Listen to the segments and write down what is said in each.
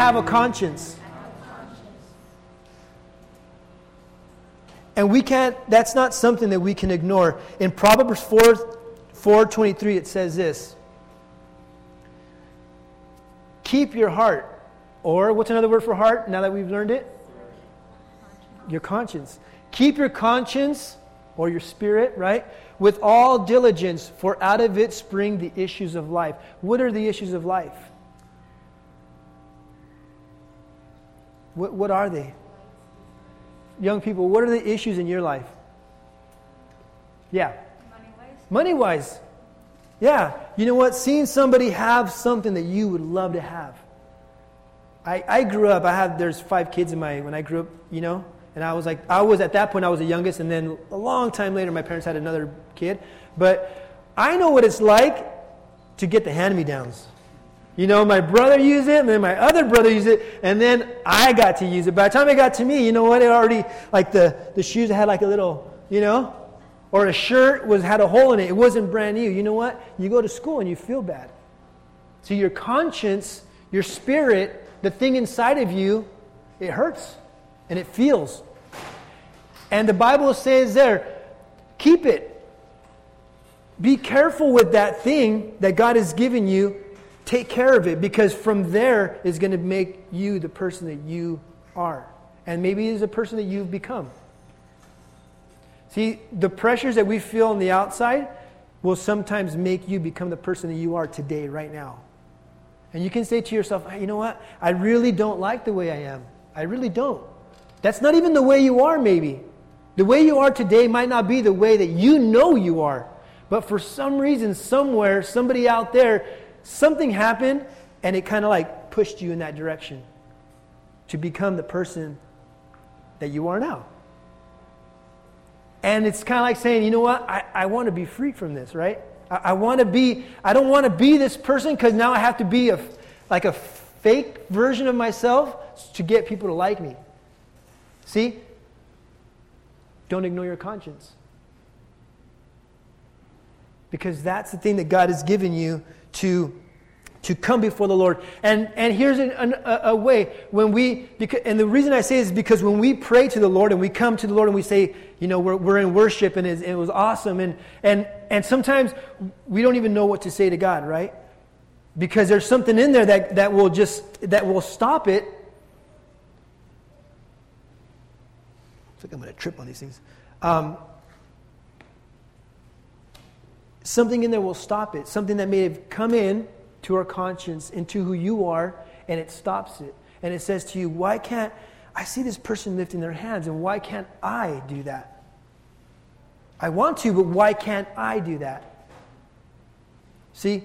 Have a conscience. And we can't, that's not something that we can ignore. In Proverbs 4, 4.23, it says this. Keep your heart. Or what's another word for heart now that we've learned it? Your conscience. Keep your conscience or your spirit, right? With all diligence, for out of it spring the issues of life. What are the issues of life? What, what are they? Young people, what are the issues in your life? Yeah. Money wise. Money wise. Yeah. You know what? Seeing somebody have something that you would love to have. I, I grew up, I had, there's five kids in my, when I grew up, you know, and I was like, I was at that point, I was the youngest, and then a long time later, my parents had another kid. But I know what it's like to get the hand me downs. You know, my brother used it, and then my other brother used it, and then I got to use it. By the time it got to me, you know what? It already, like the, the shoes had like a little, you know, or a shirt was had a hole in it. It wasn't brand new. You know what? You go to school and you feel bad. So your conscience, your spirit, the thing inside of you, it hurts and it feels. And the Bible says there, keep it. Be careful with that thing that God has given you. Take care of it because from there is going to make you the person that you are. And maybe is a person that you've become. See, the pressures that we feel on the outside will sometimes make you become the person that you are today, right now. And you can say to yourself, you know what? I really don't like the way I am. I really don't. That's not even the way you are, maybe. The way you are today might not be the way that you know you are. But for some reason, somewhere, somebody out there, something happened and it kind of like pushed you in that direction to become the person that you are now. And it's kind of like saying, you know what? I, I want to be free from this, right? I, I want to be, I don't want to be this person because now I have to be a, like a fake version of myself to get people to like me. See? Don't ignore your conscience. Because that's the thing that God has given you to, to come before the Lord. And, and here's an, an, a, a, way when we, because, and the reason I say is because when we pray to the Lord and we come to the Lord and we say, you know, we're, we're in worship and it, it was awesome. And, and, and sometimes we don't even know what to say to God, right? Because there's something in there that, that will just, that will stop it I like I'm going to trip on these things. Um, something in there will stop it. Something that may have come in to our conscience, into who you are, and it stops it. And it says to you, why can't I see this person lifting their hands, and why can't I do that? I want to, but why can't I do that? See,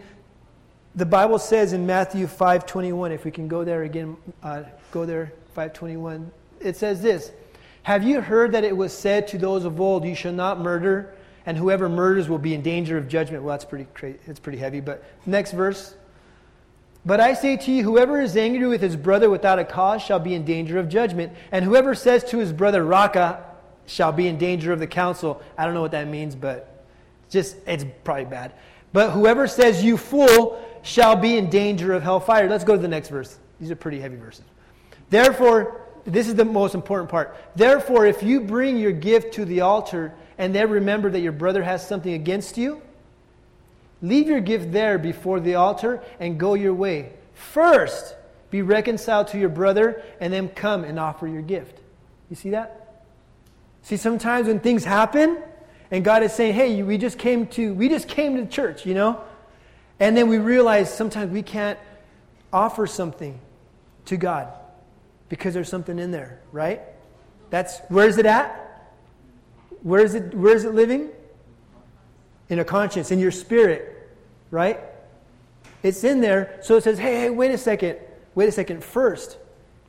the Bible says in Matthew 5:21, if we can go there again, uh, go there 5:21. It says this. Have you heard that it was said to those of old, You shall not murder, and whoever murders will be in danger of judgment? Well, that's pretty, it's pretty heavy, but next verse. But I say to you, whoever is angry with his brother without a cause shall be in danger of judgment, and whoever says to his brother, Raca, shall be in danger of the council. I don't know what that means, but just it's probably bad. But whoever says, You fool, shall be in danger of hellfire. Let's go to the next verse. These are pretty heavy verses. Therefore, this is the most important part. Therefore, if you bring your gift to the altar and then remember that your brother has something against you, leave your gift there before the altar and go your way. First, be reconciled to your brother and then come and offer your gift. You see that? See, sometimes when things happen and God is saying, hey, we just came to, we just came to church, you know? And then we realize sometimes we can't offer something to God because there's something in there, right? That's where is it at? Where is it where is it living? In a conscience, in your spirit, right? It's in there. So it says, hey, hey, wait a second. Wait a second. First,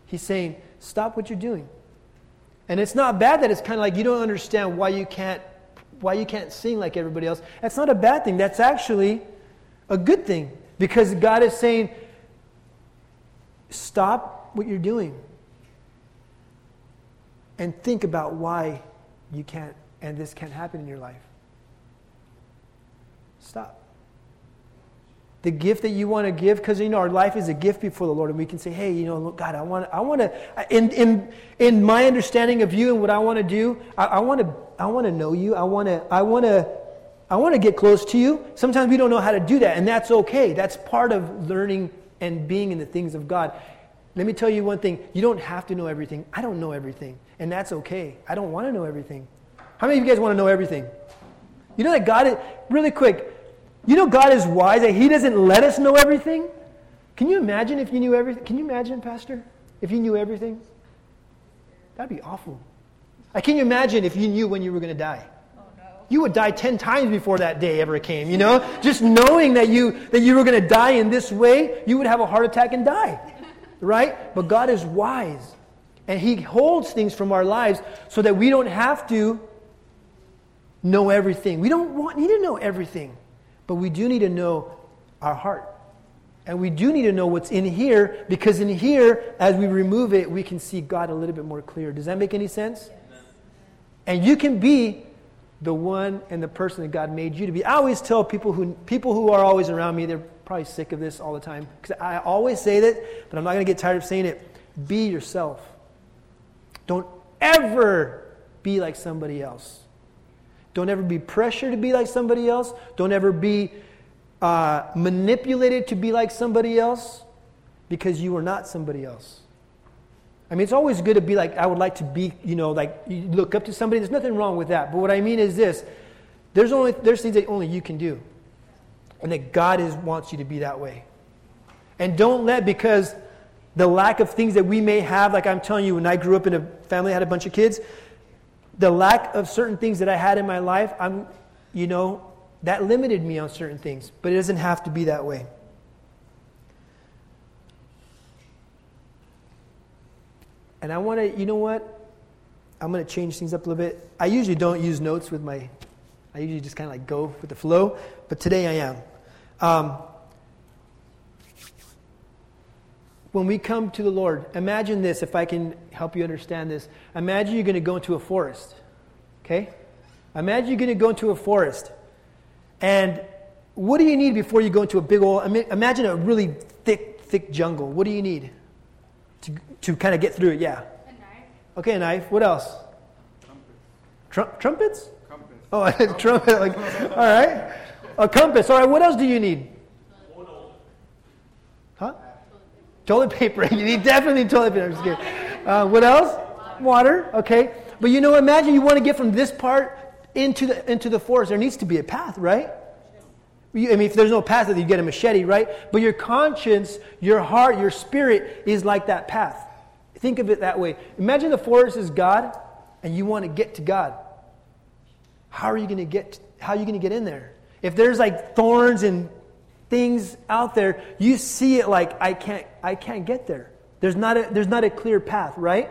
he's saying, stop what you're doing. And it's not bad that it's kind of like you don't understand why you can't why you can't sing like everybody else. That's not a bad thing. That's actually a good thing because God is saying, stop what you're doing and think about why you can't and this can't happen in your life. Stop. the gift that you want to give because you know our life is a gift before the lord and we can say hey you know god i want i want to in, in, in my understanding of you and what i want to do i, I want to i want to know you. I want to i want to i want to get close to you. Sometimes we don't know how to do that and that's okay. That's part of learning and being in the things of god. Let me tell you one thing. You don't have to know everything. I don't know everything and that's okay. I don't want to know everything how many of you guys want to know everything you know that god is really quick you know, God is wise that He doesn't let us know everything. Can you imagine if you knew everything? Can you imagine, Pastor, if you knew everything? That'd be awful. I can you imagine if you knew when you were going to die? You would die 10 times before that day ever came, you know? Just knowing that you, that you were going to die in this way, you would have a heart attack and die, right? But God is wise. And He holds things from our lives so that we don't have to know everything. We don't want, need to know everything. But we do need to know our heart. And we do need to know what's in here because in here, as we remove it, we can see God a little bit more clear. Does that make any sense? And you can be the one and the person that God made you to be. I always tell people who people who are always around me, they're probably sick of this all the time because I always say that, but I'm not going to get tired of saying it. Be yourself. Don't ever be like somebody else. Don't ever be pressured to be like somebody else. Don't ever be uh, manipulated to be like somebody else because you are not somebody else. I mean, it's always good to be like, I would like to be, you know, like you look up to somebody. There's nothing wrong with that. But what I mean is this there's, only, there's things that only you can do. And that God is, wants you to be that way. And don't let, because the lack of things that we may have, like I'm telling you, when I grew up in a family, I had a bunch of kids, the lack of certain things that I had in my life, I'm, you know, that limited me on certain things. But it doesn't have to be that way. And I want to, you know what? I'm going to change things up a little bit. I usually don't use notes with my, I usually just kind of like go with the flow, but today I am. Um, when we come to the Lord, imagine this, if I can help you understand this. Imagine you're going to go into a forest. Okay? Imagine you're going to go into a forest. And what do you need before you go into a big old, imagine a really thick, thick jungle. What do you need to, to kind of get through it? Yeah. A knife. Okay, a knife. What else? Trumpets. trumpets? Compass. Oh, a trumpet. Like, all right. A compass. All right. What else do you need? Huh? Toilet paper. you need definitely toilet paper. I'm just kidding. Uh, what else? Water. Okay. But you know, imagine you want to get from this part into the into the forest. There needs to be a path, right? I mean, if there's no path, you get a machete, right? But your conscience, your heart, your spirit is like that path. Think of it that way. Imagine the forest is God, and you want to get to God. How are you going to get? How are you going to get in there? If there's like thorns and things out there, you see it like I can't I can't get there. There's not a there's not a clear path, right?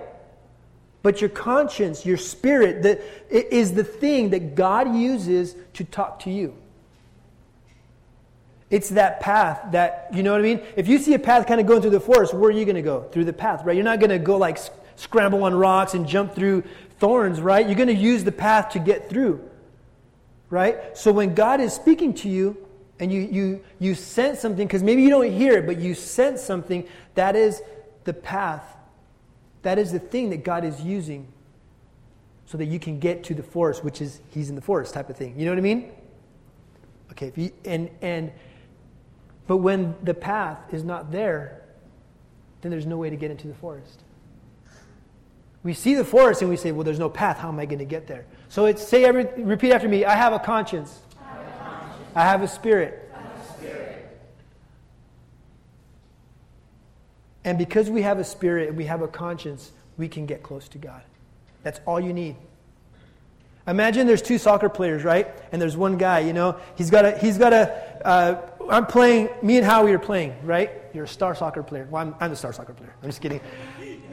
But your conscience, your spirit, that is the thing that God uses to talk to you. It's that path that, you know what I mean? If you see a path kind of going through the forest, where are you going to go? Through the path, right? You're not going to go like scramble on rocks and jump through thorns, right? You're going to use the path to get through, right? So when God is speaking to you, and you, you, you sense something, because maybe you don't hear it, but you sense something, that is the path. That is the thing that God is using so that you can get to the forest, which is He's in the forest type of thing. You know what I mean? Okay, you, and, and, but when the path is not there, then there's no way to get into the forest. We see the forest and we say, well, there's no path. How am I going to get there? So it's, say every, repeat after me. I have a conscience. I have a spirit. And because we have a spirit and we have a conscience, we can get close to God. That's all you need. Imagine there's two soccer players, right? And there's one guy, you know, he's got a, he's got a, uh, I'm playing, me and Howie are playing, right? You're a star soccer player. Well, I'm, I'm the star soccer player. I'm just kidding.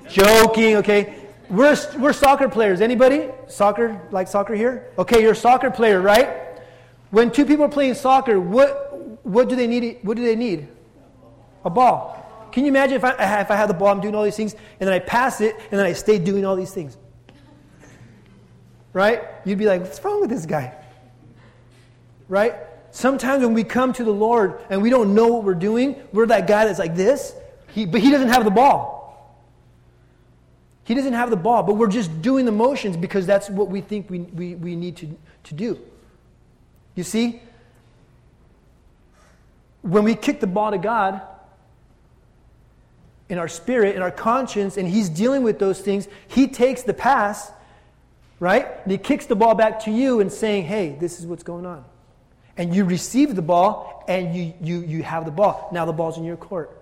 Joking, okay? We're, we're soccer players. Anybody? Soccer, like soccer here? Okay, you're a soccer player, right? When two people are playing soccer, what, what do they need? What do they need? A ball. Can you imagine if I, if I had the ball, I'm doing all these things, and then I pass it, and then I stay doing all these things? Right? You'd be like, what's wrong with this guy? Right? Sometimes when we come to the Lord and we don't know what we're doing, we're that guy that's like this, he, but he doesn't have the ball. He doesn't have the ball, but we're just doing the motions because that's what we think we, we, we need to, to do. You see? When we kick the ball to God, in our spirit, in our conscience, and He's dealing with those things, He takes the pass, right? And He kicks the ball back to you and saying, hey, this is what's going on. And you receive the ball and you, you, you have the ball. Now the ball's in your court.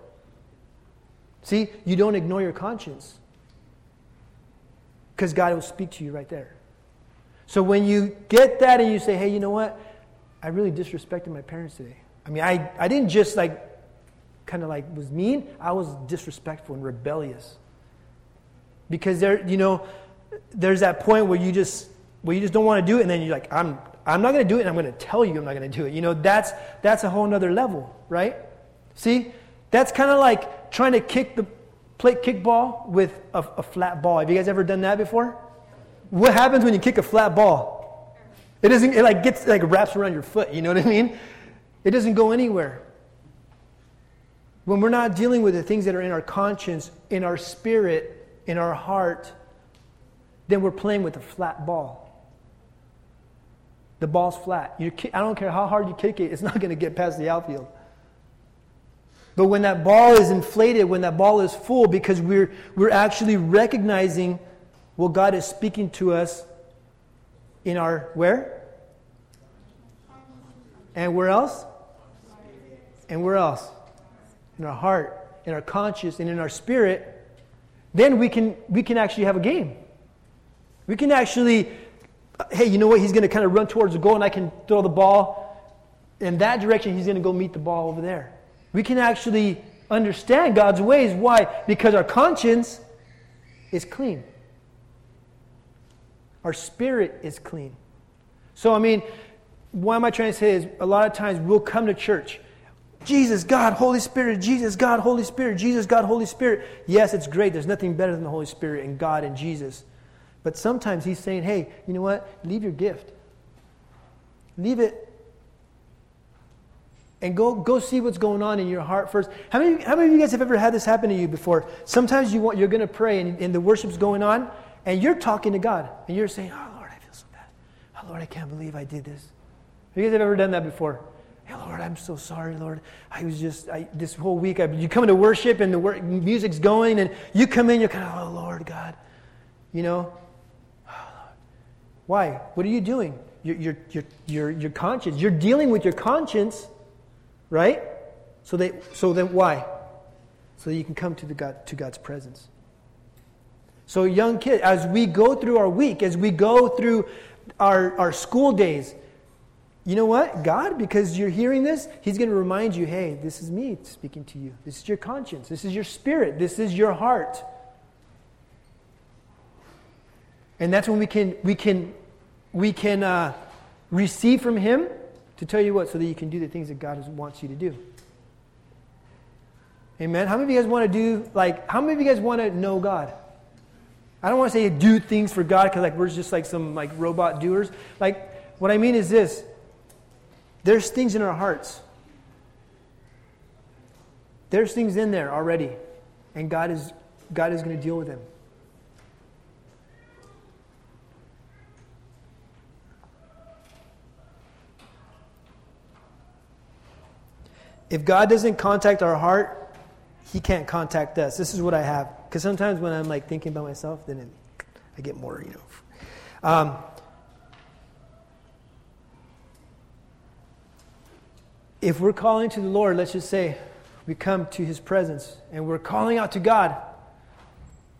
See, you don't ignore your conscience because God will speak to you right there. So when you get that and you say, hey, you know what? I really disrespected my parents today. I mean, I, I didn't just like kind of like was mean, I was disrespectful and rebellious. Because there, you know, there's that point where you just where you just don't want to do it, and then you're like, I'm I'm not going to do it, and I'm going to tell you I'm not going to do it. You know, that's that's a whole nother level, right? See, that's kind of like trying to kick the play kickball with a, a flat ball. Have you guys ever done that before? What happens when you kick a flat ball? It doesn't. It like gets like wraps around your foot. You know what I mean? It doesn't go anywhere. When we're not dealing with the things that are in our conscience, in our spirit, in our heart, then we're playing with a flat ball. The ball's flat. You, I don't care how hard you kick it, it's not going to get past the outfield. But when that ball is inflated, when that ball is full, because we're, we're actually recognizing what God is speaking to us in our where? And where else? And where else? In our heart, in our conscience, and in our spirit, then we can, we can actually have a game. We can actually, uh, hey, you know what? He's going to kind of run towards the goal, and I can throw the ball in that direction. He's going to go meet the ball over there. We can actually understand God's ways. Why? Because our conscience is clean, our spirit is clean. So, I mean, what am I trying to say is a lot of times we'll come to church. Jesus, God, Holy Spirit, Jesus, God, Holy Spirit, Jesus, God, Holy Spirit. Yes, it's great. There's nothing better than the Holy Spirit and God and Jesus. But sometimes He's saying, hey, you know what? Leave your gift. Leave it and go, go see what's going on in your heart first. How many, how many of you guys have ever had this happen to you before? Sometimes you want, you're going to pray and, and the worship's going on, and you're talking to God, and you're saying, Oh, Lord, I feel so bad. Oh, Lord, I can't believe I did this. Have you guys ever done that before? Hey, Lord, I'm so sorry, Lord. I was just, I, this whole week, I, you come into worship and the work, music's going, and you come in, you're kind of, oh, Lord, God. You know? Oh, why? What are you doing? You're, you're, you're, you're, you're. You're dealing with your conscience right? So, they, so then why? So that you can come to, the God, to God's presence. So, young kid, as we go through our week, as we go through our, our school days, you know what? God, because you're hearing this, He's going to remind you hey, this is me speaking to you. This is your conscience. This is your spirit. This is your heart. And that's when we can, we can, we can uh, receive from Him to tell you what, so that you can do the things that God wants you to do. Amen. How many of you guys want to do, like, how many of you guys want to know God? I don't want to say do things for God because, like, we're just like some, like, robot doers. Like, what I mean is this there's things in our hearts. There's things in there already, and God is, God is going to deal with them. If God doesn't contact our heart, He can't contact us. This is what I have. Because sometimes when I'm like thinking about myself, then it, I get more, you know. Um, if we're calling to the Lord, let's just say we come to His presence and we're calling out to God.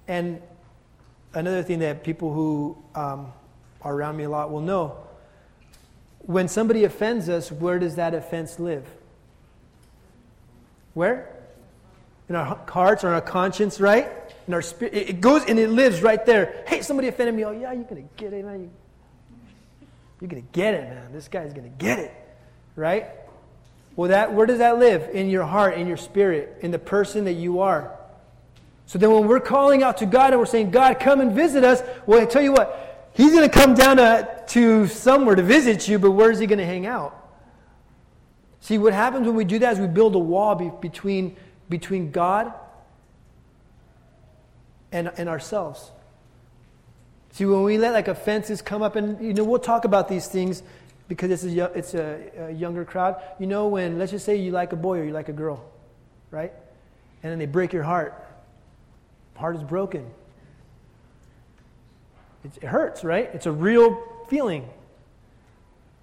And another thing that people who um, are around me a lot will know when somebody offends us, where does that offense live? Where? In our hearts or in our conscience, right? In our spirit. It goes and it lives right there. Hey, somebody offended me. Oh, yeah, you're to get it, man. You're to get it, man. This guy's going to get it, right? Well, that, where does that live? In your heart, in your spirit, in the person that you are. So then when we're calling out to God and we're saying, God, come and visit us, well, I tell you what, He's going to come down to, to somewhere to visit you, but where's He going to hang out? See, what happens when we do that is we build a wall be- between, between God and, and ourselves. See, when we let like offenses come up, and you know, we'll talk about these things because it's a, it's a, a younger crowd. You know, when let's just say you like a boy or you like a girl, right? And then they break your heart. Heart is broken. It, it hurts, right? It's a real feeling.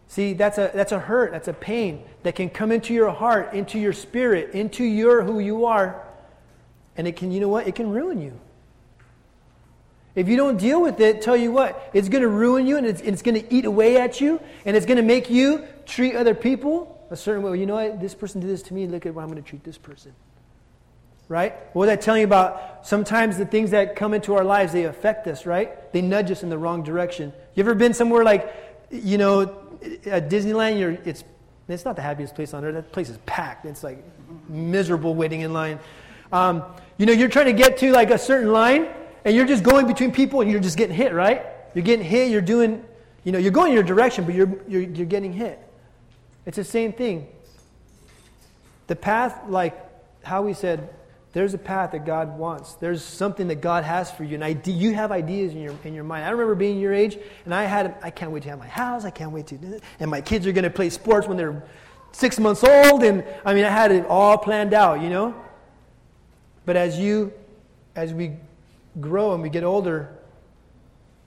See, that's a, that's a hurt, that's a pain that can come into your heart, into your spirit, into your who you are. And it can, you know what? It can ruin you. If you don't deal with it, tell you what, it's going to ruin you and it's, it's going to eat away at you and it's going to make you treat other people a certain way. Well, you know what? This person did this to me. Look at how I'm going to treat this person. Right? What was I telling you about? Sometimes the things that come into our lives, they affect us, right? They nudge us in the wrong direction. You ever been somewhere like, you know, at Disneyland, you're, it's, it's not the happiest place on earth. That place is packed. It's like miserable waiting in line. Um, you know, you're trying to get to like a certain line, and you're just going between people, and you're just getting hit, right? You're getting hit. You're doing, you know, you're going your direction, but you're, you're, you're getting hit. It's the same thing. The path, like how we said, there's a path that God wants. There's something that God has for you. And you have ideas in your, in your mind. I remember being your age, and I had, I can't wait to have my house. I can't wait to, and my kids are going to play sports when they're six months old. And I mean, I had it all planned out, you know? But as you, as we grow and we get older,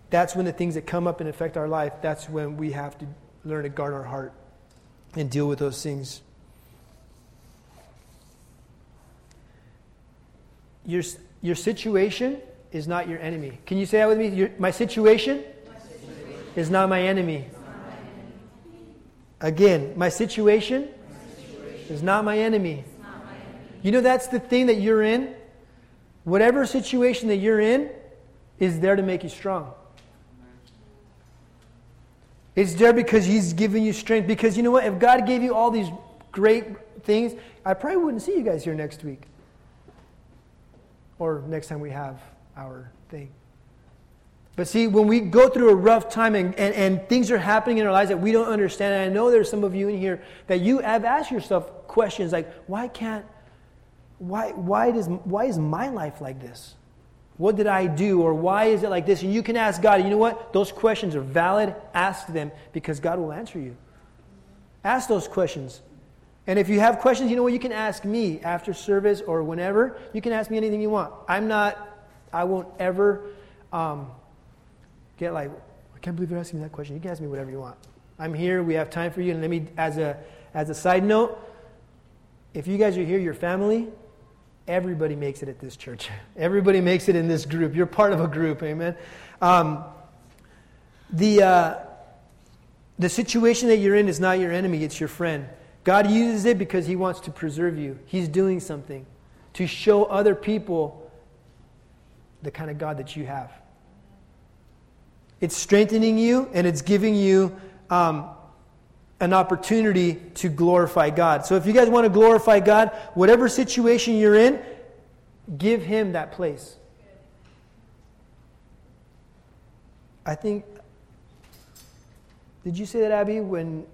that's when the things that come up and affect our life, that's when we have to learn to guard our heart and deal with those things. Your, your situation is not your enemy. Can you say that with me? Your, my, situation my situation is not my enemy. Not my enemy. Again, my situation, my situation is not my enemy. Not my enemy. You know, that's the thing that you're in. Whatever situation that you're in is there to make you strong. It's there because He's giving you strength. Because you know what? If God gave you all these great things, I probably wouldn't see you guys here next week or next time we have our thing. But see, when we go through a rough time and, and, and things are happening in our lives that we don't understand, and I know there's some of you in here that you have asked yourself questions like, why can't, why, why, does, why is my life like this? What did I do? Or why is it like this? And you can ask God, you know what? Those questions are valid. Ask them because God will answer you. Ask those questions. And if you have questions, you know what? You can ask me after service or whenever. You can ask me anything you want. I'm not, I won't ever um, get like, I can't believe you're asking me that question. You can ask me whatever you want. I'm here. We have time for you. And let me, as a, as a side note, if you guys are here, your family, everybody makes it at this church. Everybody makes it in this group. You're part of a group. Amen. Um, the, uh, the situation that you're in is not your enemy, it's your friend. God uses it because He wants to preserve you. He's doing something to show other people the kind of God that you have. It's strengthening you and it's giving you um, an opportunity to glorify God. So if you guys want to glorify God, whatever situation you're in, give Him that place. I think, did you say that, Abby, when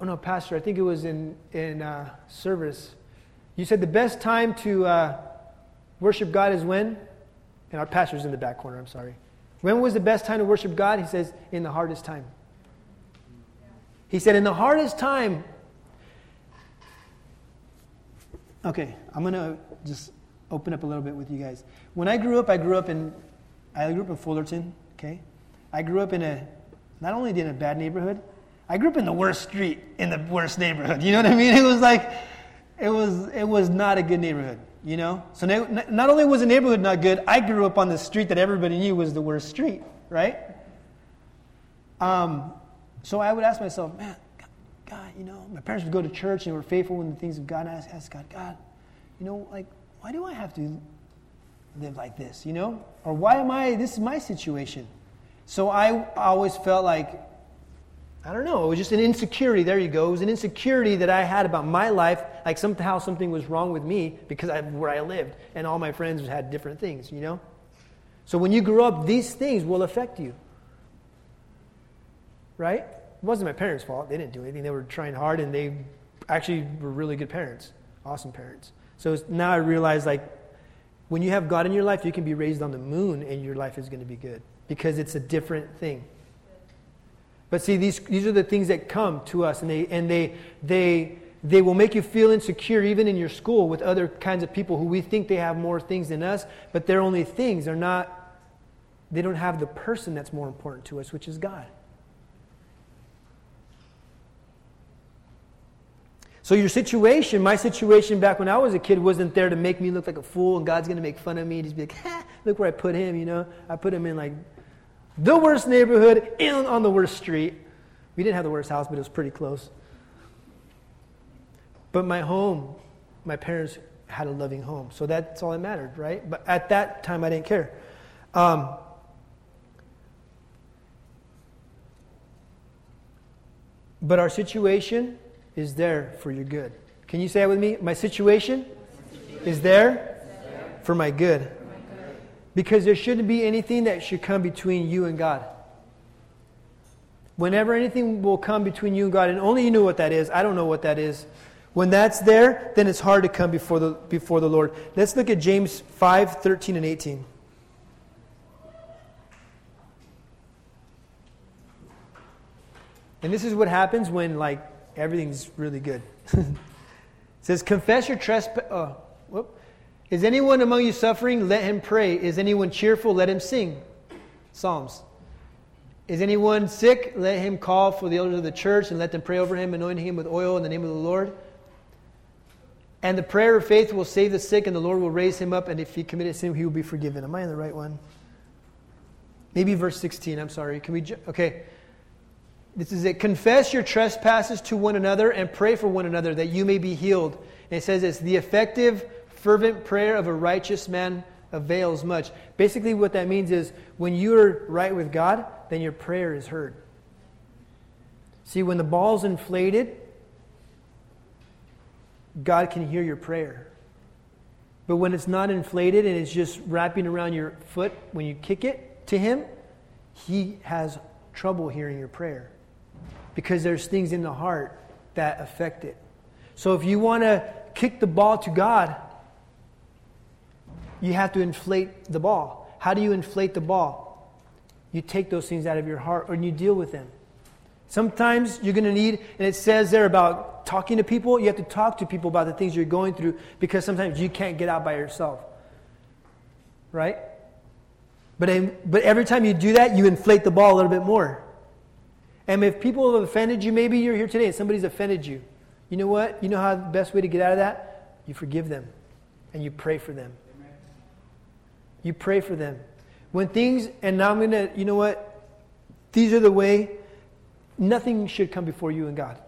oh no, Pastor, I think it was in, in uh, service. You said the best time to uh, worship God is when? And our pastor's in the back corner, I'm sorry. When was the best time to worship God? He says, in the hardest time. He said, in the hardest time. Okay, I'm going to just open up a little bit with you guys. When I grew up, I grew up in, I grew up in Fullerton, okay? I grew up in a, not only in a bad neighborhood, I grew up in the worst street in the worst neighborhood. You know what I mean? It was like, it was, it was not a good neighborhood, you know? So not only was the neighborhood not good, I grew up on the street that everybody knew was the worst street, right? Um, so I would ask myself, man, God, you know, my parents would go to church and were faithful in the things of God. And I asked God, God, you know, like, why do I have to live like this, you know? Or why am I, this is my situation. So I always felt like I don't know. It was just an insecurity. There you go. It was an insecurity that I had about my life, like somehow something was wrong with me because where I lived, and all my friends had different things, you know? So when you grow up, these things will affect you. Right? It wasn't my parents' fault. They didn't do anything. They were trying hard, and they, actually were really good parents, awesome parents. So now I realize like when you have God in your life, you can be raised on the moon and your life is going to be good because it's a different thing. But see, these, these are the things that come to us, and they, and they, they, they will make you feel insecure even in your school with other kinds of people who we think they have more things than us, but they're only things. They're not, they don't have the person that's more important to us, which is God. So, your situation, my situation back when I was a kid, wasn't there to make me look like a fool and God's going to make fun of me. He'd just be like, ha, look where I put him, you know? I put him in like the worst neighborhood in, on the worst street. We didn't have the worst house, but it was pretty close. But my home, my parents had a loving home. So that's all that mattered, right? But at that time, I didn't care. Um, but our situation is there for your good. Can you say it with me? My situation is there for my good. Because there shouldn't be anything that should come between you and God. Whenever anything will come between you and God, and only you know what that is, I don't know what that is. When that's there, then it's hard to come before the, before the Lord. Let's look at James 5 13 and 18. And this is what happens when, like, everything's really good. it says, Confess your trespass. Whoop. Is anyone among you suffering? Let him pray. Is anyone cheerful? Let him sing. Psalms. Is anyone sick? Let him call for the elders of the church and let them pray over him, anointing him with oil in the name of the Lord. And the prayer of faith will save the sick, and the Lord will raise him up, and if he committed sin, he will be forgiven. Am I in the right one? Maybe verse 16. I'm sorry. Can we? Ju- okay. This is it. Confess your trespasses to one another and pray for one another that you may be healed. And it says it's the effective, fervent prayer of a righteous man avails much. Basically, what that means is when you're right with God, then your prayer is heard. See, when the ball's inflated, God can hear your prayer. But when it's not inflated and it's just wrapping around your foot when you kick it to Him, He has trouble hearing your prayer because there's things in the heart that affect it. So if you want to kick the ball to God, you have to inflate the ball. How do you inflate the ball? You take those things out of your heart and you deal with them. Sometimes you're going to need, and it says there about talking to people, you have to talk to people about the things you're going through because sometimes you can't get out by yourself. Right? But, but every time you do that, you inflate the ball a little bit more. And if people have offended you, maybe you're here today and somebody's offended you. You know what? You know how the best way to get out of that? You forgive them and you pray for them. You pray for them. When things, and now I'm going to, you know what? These are the way, nothing should come before you and God.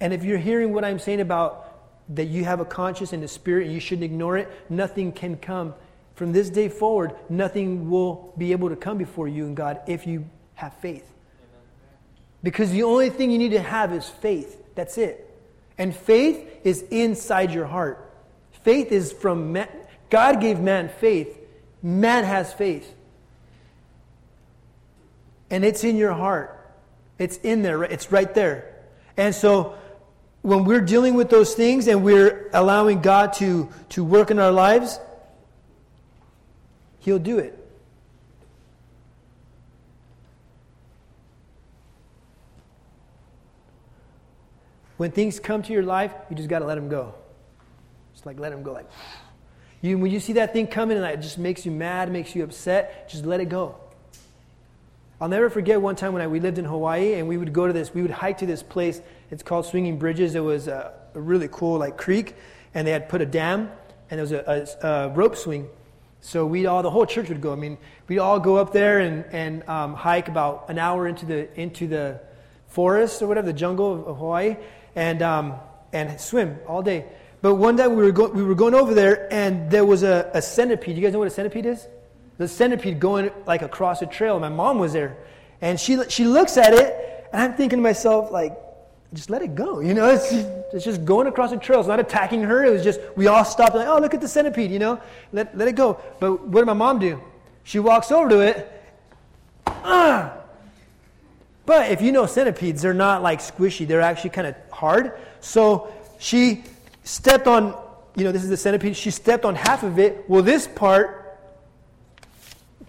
And if you're hearing what I'm saying about that you have a conscience and a spirit and you shouldn't ignore it, nothing can come. From this day forward, nothing will be able to come before you and God if you have faith. Because the only thing you need to have is faith. That's it. And faith is inside your heart. Faith is from. God gave man faith. Man has faith. And it's in your heart. It's in there. It's right there. And so when we're dealing with those things and we're allowing God to, to work in our lives, He'll do it. When things come to your life, you just got to let them go. Just like let them go. Like, you, when you see that thing coming and it just makes you mad, makes you upset, just let it go. I'll never forget one time when I, we lived in Hawaii and we would go to this, we would hike to this place. It's called Swinging Bridges. It was a, a really cool like creek, and they had put a dam, and there was a, a, a, rope swing. So we all, the whole church would go. I mean, we'd all go up there and, and um, hike about an hour into the into the forest or whatever, the jungle of, of Hawaii, and, um, and swim all day. But one day we were, go- we were going over there, and there was a, a centipede. You guys know what a centipede is? The centipede going like across a trail. My mom was there, and she, she looks at it, and I'm thinking to myself, like, just let it go. You know, it's just, it's just going across a trail. It's not attacking her. It was just, we all stopped, like, oh, look at the centipede, you know? Let, let it go. But what did my mom do? She walks over to it. Ah! But if you know centipedes, they're not like squishy, they're actually kind of hard. So she stepped on, you know, this is the centipede, she stepped on half of it. Well, this part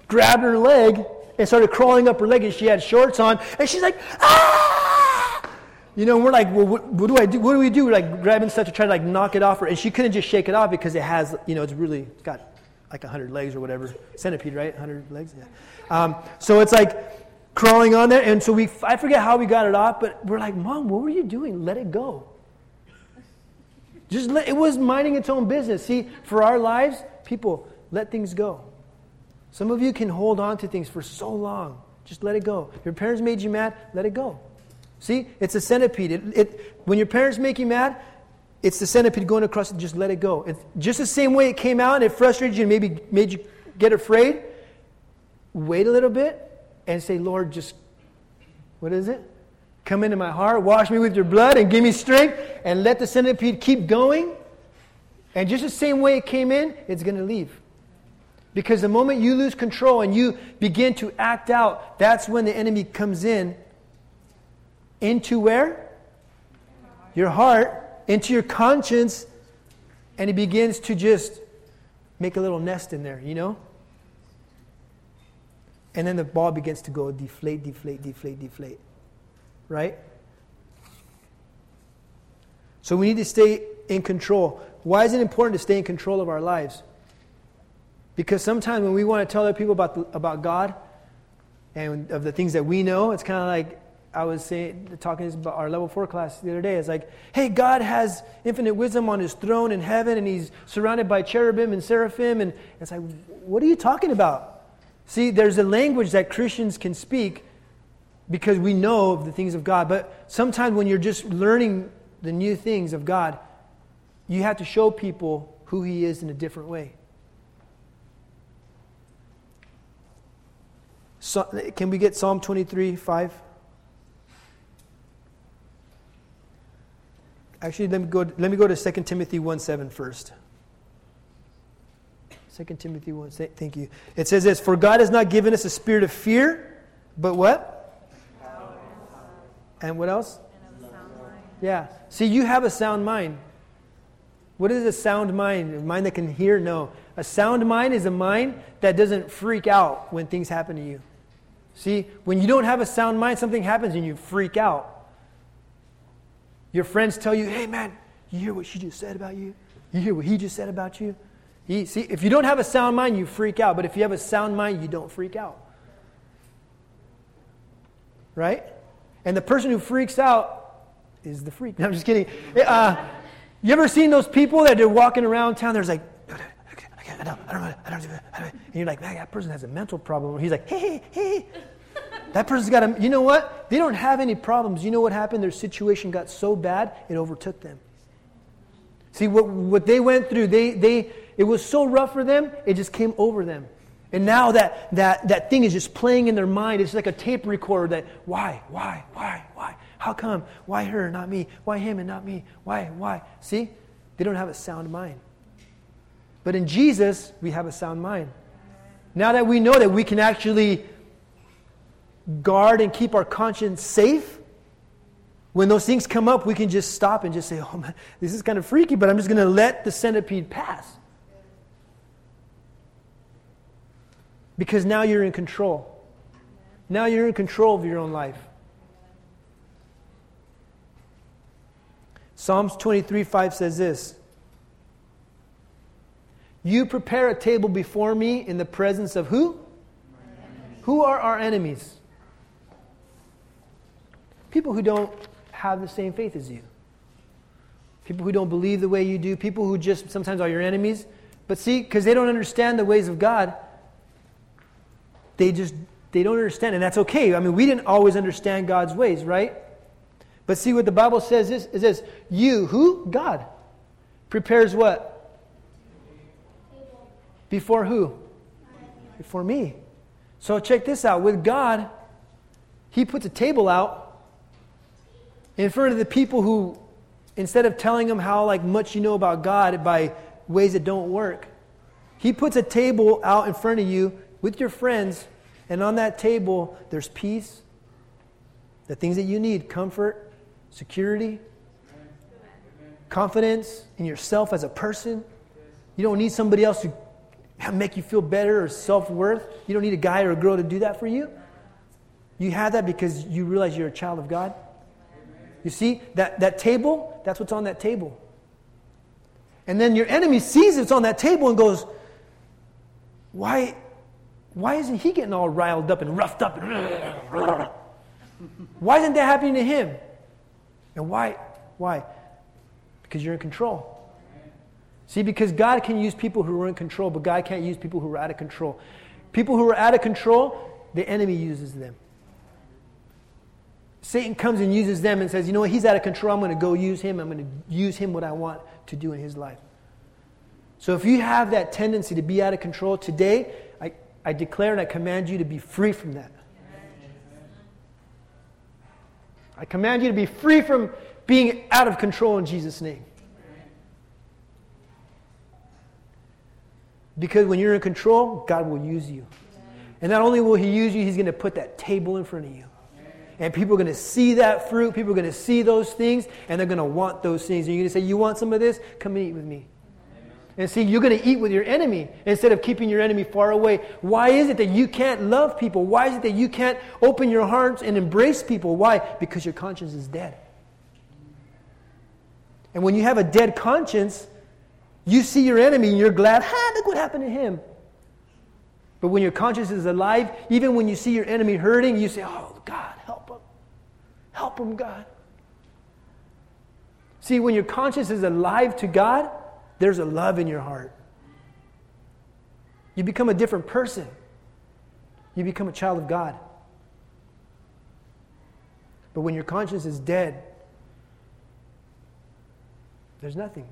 grabbed her leg and started crawling up her leg, and she had shorts on, and she's like, ah! You know, we're like, well, what, what, do I do? What do we do? We're like grabbing stuff to try to like knock it off her, and she couldn't just shake it off because it has, you know, it's really it's got like 100 legs or whatever. Centipede, right? 100 legs? Yeah. Um, so it's like, crawling on there. And so we, I forget how we got it off, but we're like, Mom, what were you doing? Let it go. Just let, it was minding its own business. See, for our lives, people, let things go. Some of you can hold on to things for so long. Just let it go. Your parents made you mad, let it go. See, it's a centipede. It, it, when your parents make you mad, it's the centipede going across it, just let it go. It's just the same way it came out and it frustrated you and maybe made you get afraid. Wait a little bit, and say, Lord, just, what is it? Come into my heart, wash me with your blood, and give me strength, and let the centipede keep going. And just the same way it came in, it's going to leave. Because the moment you lose control and you begin to act out, that's when the enemy comes in. Into where? Your heart, into your conscience, and he begins to just make a little nest in there, you know? And then the ball begins to go deflate, deflate, deflate, deflate. Right? So we need to stay in control. Why is it important to stay in control of our lives? Because sometimes when we want to tell other people about, the, about God and of the things that we know, it's kind of like I was saying, talking about our level four class the other day. It's like, hey, God has infinite wisdom on his throne in heaven, and he's surrounded by cherubim and seraphim. And it's like, what are you talking about? See, there's a language that Christians can speak because we know of the things of God. But sometimes when you're just learning the new things of God, you have to show people who He is in a different way. So, can we get Psalm 23 5? Actually, let me go, let me go to 2 Timothy 1 7 first. 2 Timothy 1. Thank you. It says this For God has not given us a spirit of fear, but what? And what else? Yeah. See, you have a sound mind. What is a sound mind? A mind that can hear? No. A sound mind is a mind that doesn't freak out when things happen to you. See, when you don't have a sound mind, something happens and you freak out. Your friends tell you, hey man, you hear what she just said about you? You hear what he just said about you? He, see, if you don't have a sound mind, you freak out. But if you have a sound mind, you don't freak out. Right? And the person who freaks out is the freak. No, I'm just kidding. Uh, you ever seen those people that are walking around town? There's like, I don't, I don't, I don't, I don't. And you're like, man, that person has a mental problem. He's like, hey, hey, hey. That person's got a, you know what? They don't have any problems. You know what happened? Their situation got so bad, it overtook them. See, what, what they went through, they, they, it was so rough for them, it just came over them. And now that, that, that thing is just playing in their mind. It's like a tape recorder that, why, why, why, why? How come? Why her, not me? Why him and not me? Why, why? See? They don't have a sound mind. But in Jesus, we have a sound mind. Now that we know that we can actually guard and keep our conscience safe, when those things come up, we can just stop and just say, oh man, this is kind of freaky, but I'm just going to let the centipede pass. Because now you're in control. Now you're in control of your own life. Psalms 23 5 says this You prepare a table before me in the presence of who? Who are our enemies? People who don't have the same faith as you. People who don't believe the way you do. People who just sometimes are your enemies. But see, because they don't understand the ways of God, they just they don't understand and that's okay. I mean we didn't always understand god's ways right? But see what the bible says is it says you who? God. Prepares what? Before who? Before me. So check this out. With god he puts a table out in front of the people who instead of telling them how like much you know about god by ways that don't work he puts a table out in front of you with your friends, and on that table, there's peace, The things that you need comfort, security, confidence in yourself as a person. You don't need somebody else to make you feel better or self worth. You don't need a guy or a girl to do that for you. You have that because you realize you're a child of God. You see, that, that table, that's what's on that table. And then your enemy sees it's on that table and goes, Why, why isn't he getting all riled up and roughed up? Why isn't that happening to him? And why? Why? Because you're in control. See, because God can use people who are in control, but God can't use people who are out of control. People who are out of control, the enemy uses them. Satan comes and uses them and says, you know what, he's out of control. I'm going to go use him. I'm going to use him what I want to do in his life. So if you have that tendency to be out of control today, I, declare and I command you to be free from that. I command you to be free from being out of control in Jesus' name. Because when you're in control, God will use you. And not only will He use you, He's going to put that table in front of you. And people are going to see that fruit. People are going to see those things, and they're going to want those things. And you're going to say, You want some of this? Come and eat with me. And see, you're going to eat with your enemy instead of keeping your enemy far away. Why is it that you can't love people? Why is it that you can't open your hearts and embrace people? Why? Because your conscience is dead. And when you have a dead conscience, you see your enemy and you're glad, ha, look what happened to him. But when your conscience is alive, even when you see your enemy hurting, you say, Oh, God, help him. Help him, God. See, when your conscience is alive to God, there's a love in your heart. You become a different person. You become a child of God. But when your conscience is dead, there's nothing.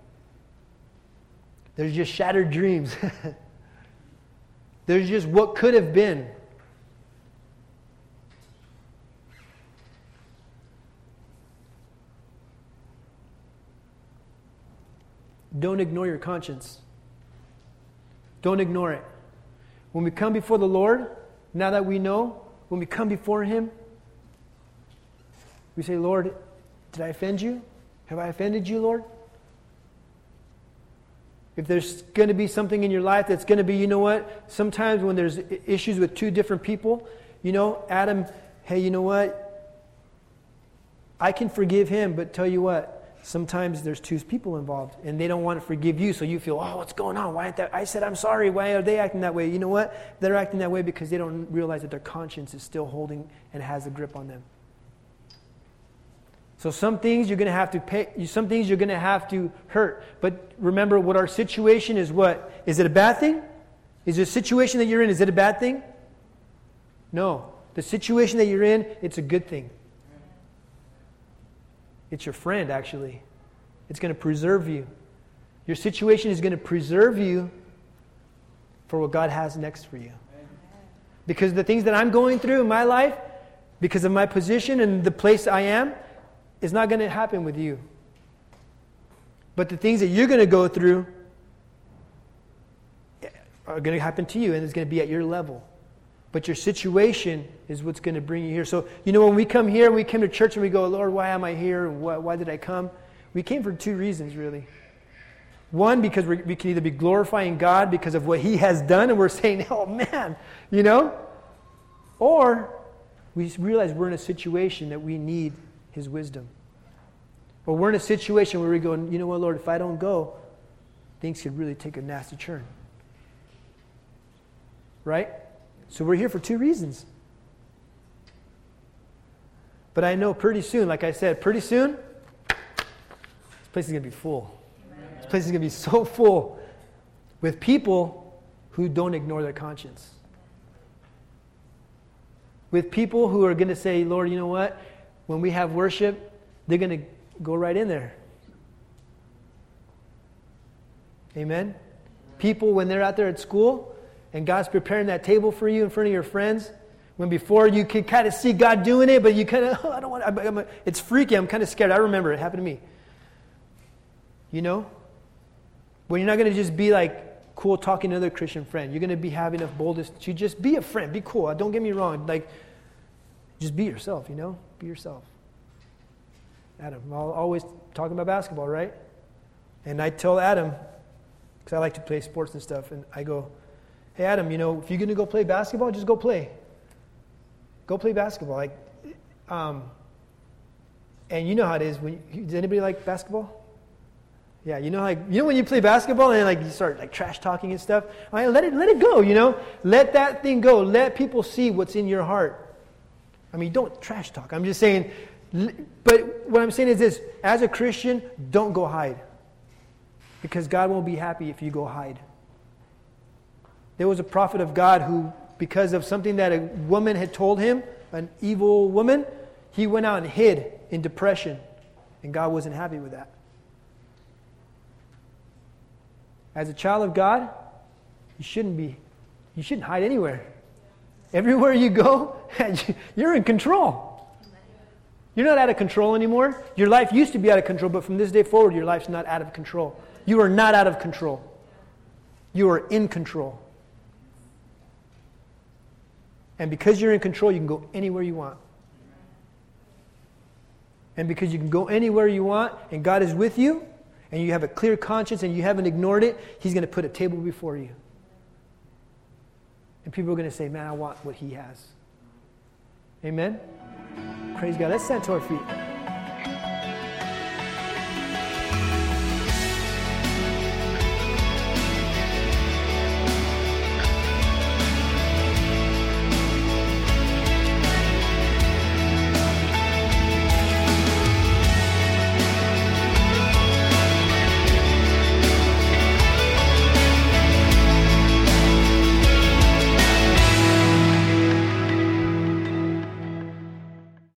There's just shattered dreams. There's just what could have been. Don't ignore your conscience. Don't ignore it. When we come before the Lord, now that we know, when we come before Him, we say, Lord, did I offend you? Have I offended you, Lord? If there's going to be something in your life that's going to be, you know what? Sometimes when there's issues with two different people, you know, Adam, hey, you know what? I can forgive him, but tell you what, sometimes there's two people involved and they don't want to forgive you, so you feel, oh, what's going on? Why that? I said I'm sorry. Why are they acting that way? You know what? They're acting that way because they don't realize that their conscience is still holding and has a grip on them. So some things you're going to have to pay, some things you're going to have to hurt. But remember what our situation is what? Is it a bad thing? Is the situation that you're in, is it a bad thing? No. The situation that you're in, it's a good thing. It's your friend, actually. It's going to preserve you. Your situation is going to preserve you for what God has next for you. Because the things that I'm going through in my life, because of my position and the place I am, is not going to happen with you. But the things that you're going to go through are going to happen to you, and it's going to be at your level. But your situation is what's going to bring you here. So, you know, when we come here and we come to church and we go, Lord, why am I here? Why, why did I come? We came for two reasons, really. One, because we can either be glorifying God because of what He has done, and we're saying, oh man, you know? Or we realize we're in a situation that we need his wisdom. Or we're in a situation where we go, you know what, Lord, if I don't go, things could really take a nasty turn. Right? So we're here for two reasons. But I know pretty soon, like I said, pretty soon, this place is going to be full. This place is going to be so full with people who don't ignore their conscience. With people who are going to say, Lord, you know what? when we have worship, they're going to go right in there. Amen? People, when they're out there at school and God's preparing that table for you in front of your friends, when before you can kind of see God doing it, but you kind of, oh, I don't want it's freaky. I'm kind of scared. I remember it happened to me. You know? When you're not going to just be like cool talking to another Christian friend, you're going to be having enough boldness to just be a friend, be cool. Don't get me wrong. Like, Just be yourself, you know? Be yourself. Adam, I'm always talking about basketball, right? And I tell Adam, because I like to play sports and stuff, and I go, hey, Adam, you know, if you're going to go play basketball, just go play. Go play basketball. Like, um, and you know how it is. When you, does anybody like basketball? Yeah, you know, like you know when you play basketball and like you start like trash talking and stuff. Right, let it let it go. You know, let that thing go. Let people see what's in your heart. I mean, don't trash talk. I'm just saying. But what I'm saying is this: as a Christian, don't go hide, because God won't be happy if you go hide. There was a prophet of God who, because of something that a woman had told him, an evil woman, he went out and hid in depression, and God wasn't happy with that. As a child of God, you shouldn't be, you shouldn't hide anywhere. Everywhere you go, you're in control. You're not out of control anymore. Your life used to be out of control, but from this day forward, your life's not out of control. You are not out of control. You are in control. And because you're in control, you can go anywhere you want. And because you can go anywhere you want, and God is with you, and you have a clear conscience and you haven't ignored it, He's going to put a table before you. And people are going to say, Man, I want what He has. Amen? Praise God. Let's stand to our feet.